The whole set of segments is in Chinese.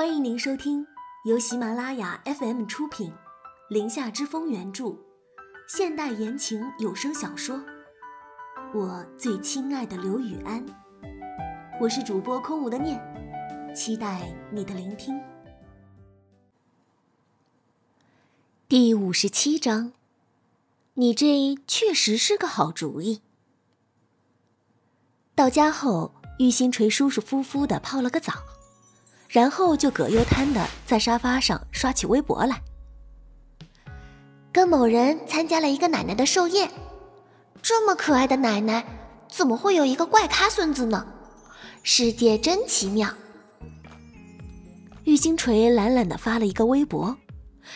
欢迎您收听由喜马拉雅 FM 出品，《林下之风》原著，现代言情有声小说《我最亲爱的刘雨安》。我是主播空无的念，期待你的聆听。第五十七章，你这确实是个好主意。到家后，玉星锤舒舒服服的泡了个澡，然后就葛优瘫的在沙发上刷起微博来。跟某人参加了一个奶奶的寿宴，这么可爱的奶奶，怎么会有一个怪咖孙子呢？世界真奇妙。玉星锤懒懒的发了一个微博，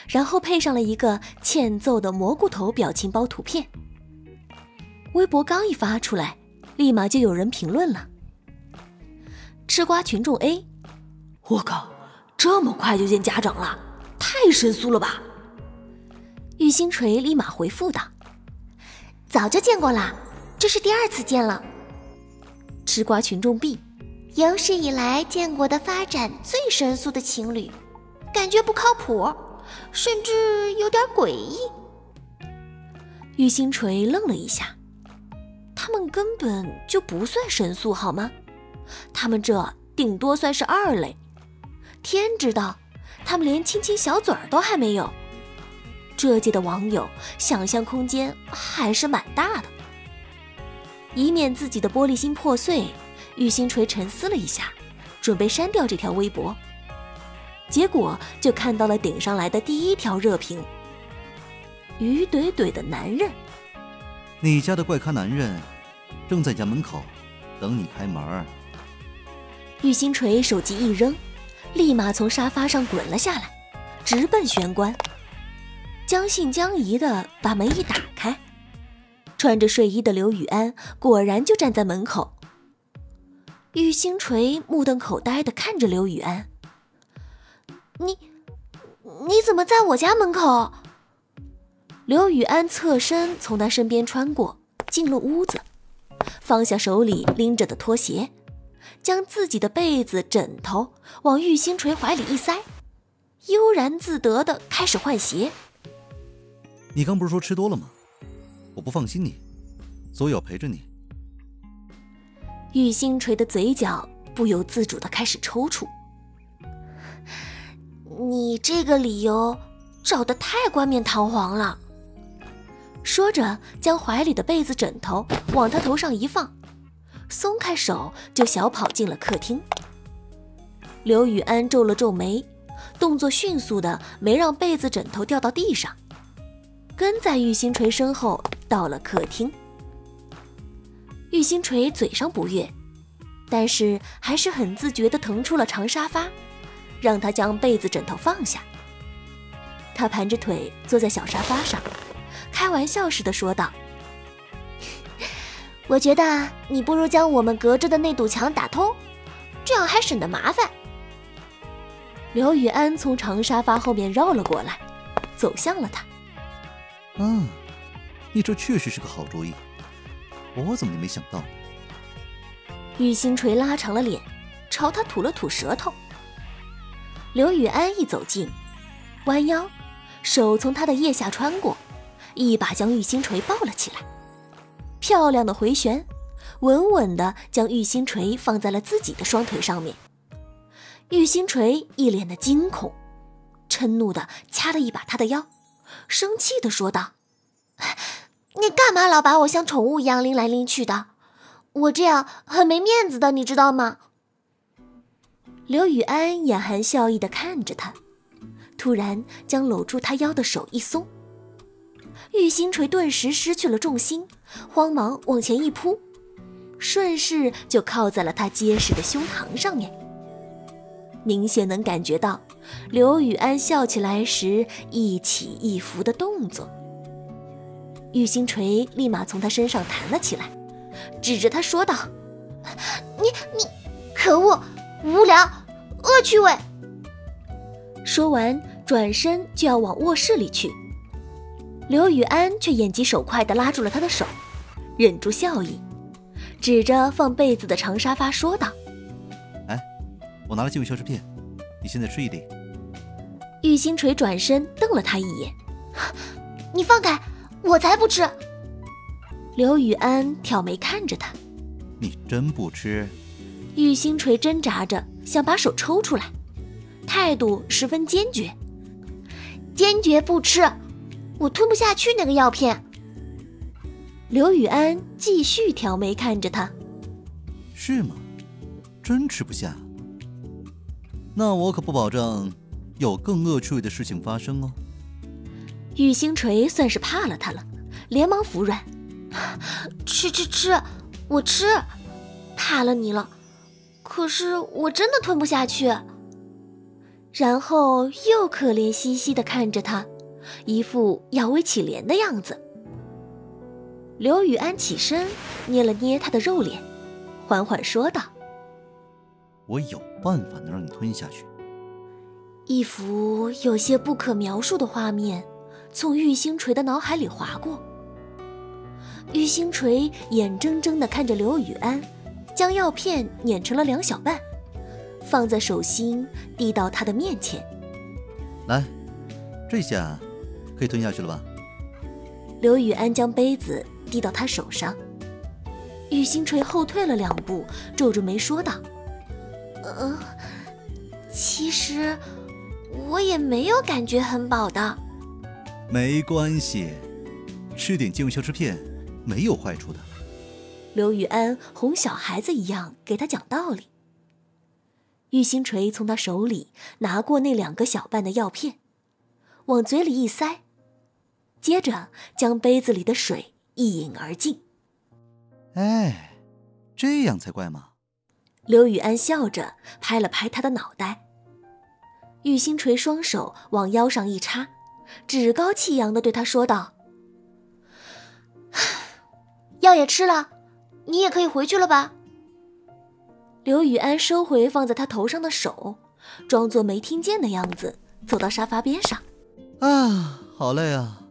然后配上了一个欠揍的蘑菇头表情包图片。微博刚一发出来，立马就有人评论了。吃瓜群众 A：我靠，这么快就见家长了，太神速了吧！玉星锤立马回复道：“早就见过啦，这是第二次见了。”吃瓜群众 B。有史以来见过的发展最神速的情侣，感觉不靠谱，甚至有点诡异。玉星锤愣了一下，他们根本就不算神速，好吗？他们这顶多算是二类。天知道，他们连亲亲小嘴儿都还没有。这届的网友想象空间还是蛮大的，以免自己的玻璃心破碎。玉星锤沉思了一下，准备删掉这条微博，结果就看到了顶上来的第一条热评：“于怼怼的男人，你家的怪咖男人正在家门口等你开门。”玉星锤手机一扔，立马从沙发上滚了下来，直奔玄关，将信将疑的把门一打开，穿着睡衣的刘雨安果然就站在门口。玉星锤目瞪口呆的看着刘雨安：“你，你怎么在我家门口？”刘雨安侧身从他身边穿过，进了屋子，放下手里拎着的拖鞋，将自己的被子、枕头往玉星锤怀里一塞，悠然自得的开始换鞋。你刚不是说吃多了吗？我不放心你，所以要陪着你。玉星锤的嘴角不由自主的开始抽搐。你这个理由找的太冠冕堂皇了。说着，将怀里的被子、枕头往他头上一放，松开手就小跑进了客厅。刘雨安皱了皱眉，动作迅速的没让被子、枕头掉到地上，跟在玉星锤身后到了客厅。玉星锤嘴上不悦，但是还是很自觉的腾出了长沙发，让他将被子枕头放下。他盘着腿坐在小沙发上，开玩笑似的说道：“我觉得你不如将我们隔着的那堵墙打通，这样还省得麻烦。”刘雨安从长沙发后面绕了过来，走向了他。“嗯，你这确实是个好主意。”我怎么也没想到。玉星锤拉长了脸，朝他吐了吐舌头。刘雨安一走近，弯腰，手从他的腋下穿过，一把将玉星锤抱了起来，漂亮的回旋，稳稳的将玉星锤放在了自己的双腿上面。玉星锤一脸的惊恐，嗔怒的掐了一把他的腰，生气的说道。你干嘛老把我像宠物一样拎来拎去的？我这样很没面子的，你知道吗？刘雨安眼含笑意的看着他，突然将搂住他腰的手一松，玉星锤顿时失去了重心，慌忙往前一扑，顺势就靠在了他结实的胸膛上面。明显能感觉到刘雨安笑起来时一起一伏的动作。玉星锤立马从他身上弹了起来，指着他说道：“你你，可恶，无聊，恶趣味！”说完，转身就要往卧室里去。刘雨安却眼疾手快地拉住了他的手，忍住笑意，指着放被子的长沙发说道：“哎，我拿了几味消食片，你现在吃一粒。玉星锤转身瞪了他一眼：“你放开，我才不吃！”刘雨安挑眉看着他：“你真不吃？”玉星锤挣扎着想把手抽出来，态度十分坚决：“坚决不吃，我吞不下去那个药片。”刘雨安继续挑眉看着他：“是吗？真吃不下？那我可不保证有更恶趣味的事情发生哦。”玉星锤算是怕了他了，连忙服软。吃吃吃，我吃，怕了你了。可是我真的吞不下去。然后又可怜兮兮的看着他，一副摇尾乞怜的样子。刘雨安起身捏了捏他的肉脸，缓缓说道：“我有办法能让你吞下去。”一幅有些不可描述的画面从玉星锤的脑海里划过。玉星锤眼睁睁地看着刘雨安将药片碾成了两小半，放在手心，递到他的面前。来，这下可以吞下去了吧？刘雨安将杯子递到他手上，玉星锤后退了两步，皱着眉说道：“呃，其实我也没有感觉很饱的。”没关系，吃点健胃消食片。没有坏处的。刘雨安哄小孩子一样给他讲道理。玉星锤从他手里拿过那两个小半的药片，往嘴里一塞，接着将杯子里的水一饮而尽。哎，这样才怪嘛！刘雨安笑着拍了拍他的脑袋。玉星锤双手往腰上一插，趾高气扬的对他说道。药也吃了，你也可以回去了吧。刘雨安收回放在他头上的手，装作没听见的样子，走到沙发边上。啊，好累啊，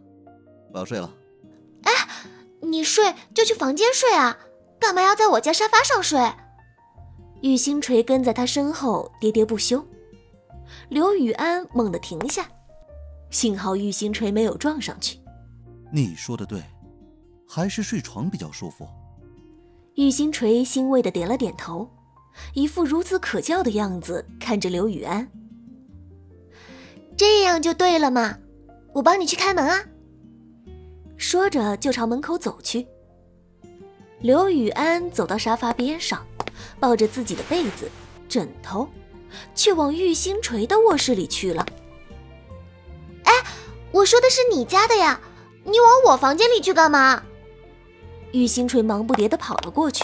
我要睡了。哎，你睡就去房间睡啊，干嘛要在我家沙发上睡？玉星锤跟在他身后喋喋不休。刘雨安猛地停下，幸好玉星锤没有撞上去。你说的对。还是睡床比较舒服。玉星锤欣慰的点了点头，一副孺子可教的样子看着刘雨安。这样就对了嘛，我帮你去开门啊。说着就朝门口走去。刘雨安走到沙发边上，抱着自己的被子、枕头，却往玉星锤的卧室里去了。哎，我说的是你家的呀，你往我房间里去干嘛？玉星锤忙不迭地跑了过去。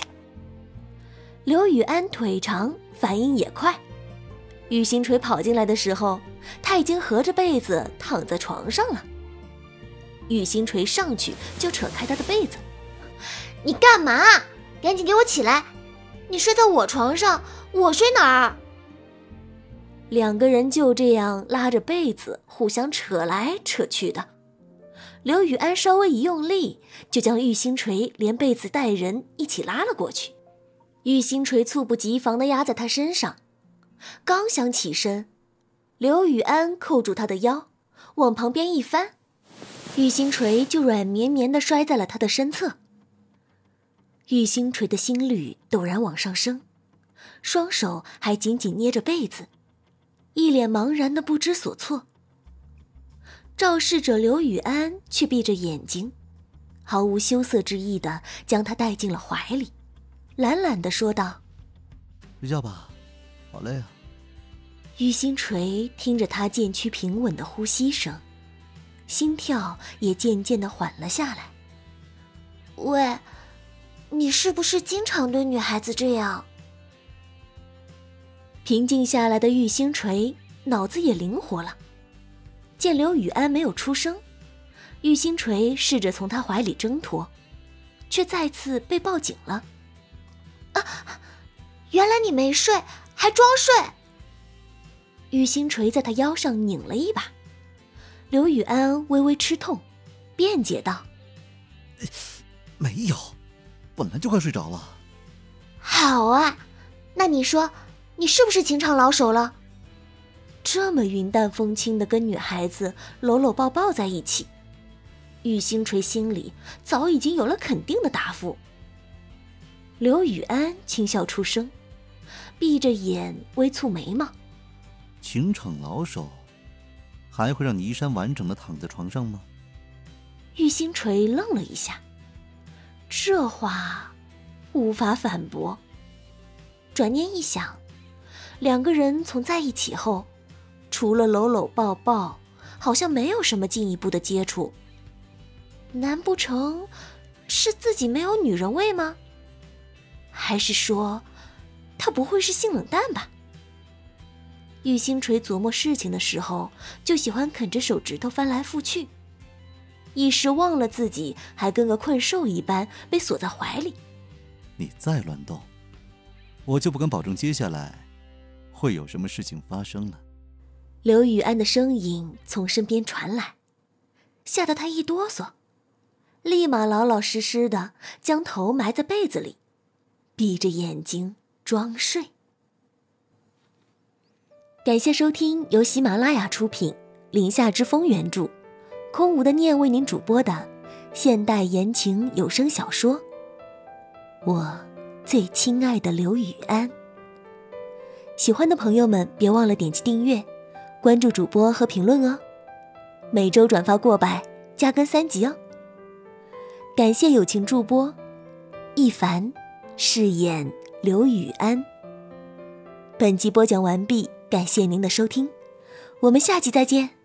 刘雨安腿长，反应也快。玉星锤跑进来的时候，他已经合着被子躺在床上了。玉星锤上去就扯开他的被子：“你干嘛？赶紧给我起来！你睡在我床上，我睡哪儿？”两个人就这样拉着被子互相扯来扯去的。刘雨安稍微一用力，就将玉星锤连被子带人一起拉了过去。玉星锤猝不及防地压在他身上，刚想起身，刘雨安扣住他的腰，往旁边一翻，玉星锤就软绵绵的摔在了他的身侧。玉星锤的心率陡然往上升，双手还紧紧捏着被子，一脸茫然的不知所措。肇事者刘雨安却闭着眼睛，毫无羞涩之意的将他带进了怀里，懒懒的说道：“睡觉吧，好累啊。”玉星锤听着他渐趋平稳的呼吸声，心跳也渐渐的缓了下来。喂，你是不是经常对女孩子这样？平静下来的玉星锤脑子也灵活了。见刘雨安没有出声，玉星锤试着从他怀里挣脱，却再次被抱紧了。啊！原来你没睡，还装睡！玉星锤在他腰上拧了一把，刘雨安微微吃痛，辩解道：“没有，本来就快睡着了。”好啊，那你说，你是不是情场老手了？这么云淡风轻的跟女孩子搂搂抱抱在一起，玉星锤心里早已经有了肯定的答复。刘雨安轻笑出声，闭着眼微蹙眉毛。情场老手，还会让倪山完整的躺在床上吗？玉星锤愣了一下，这话无法反驳。转念一想，两个人从在一起后，除了搂搂抱抱，好像没有什么进一步的接触。难不成是自己没有女人味吗？还是说，他不会是性冷淡吧？玉星锤琢磨事情的时候，就喜欢啃着手指头翻来覆去，一时忘了自己还跟个困兽一般被锁在怀里。你再乱动，我就不敢保证接下来会有什么事情发生了。刘雨安的声音从身边传来，吓得他一哆嗦，立马老老实实的将头埋在被子里，闭着眼睛装睡。感谢收听由喜马拉雅出品、林下之风原著、空无的念为您主播的现代言情有声小说《我最亲爱的刘雨安》。喜欢的朋友们，别忘了点击订阅、关注主播和评论哦。每周转发过百，加更三集哦。感谢友情助播一凡饰演刘雨安。本集播讲完毕。感谢您的收听，我们下期再见。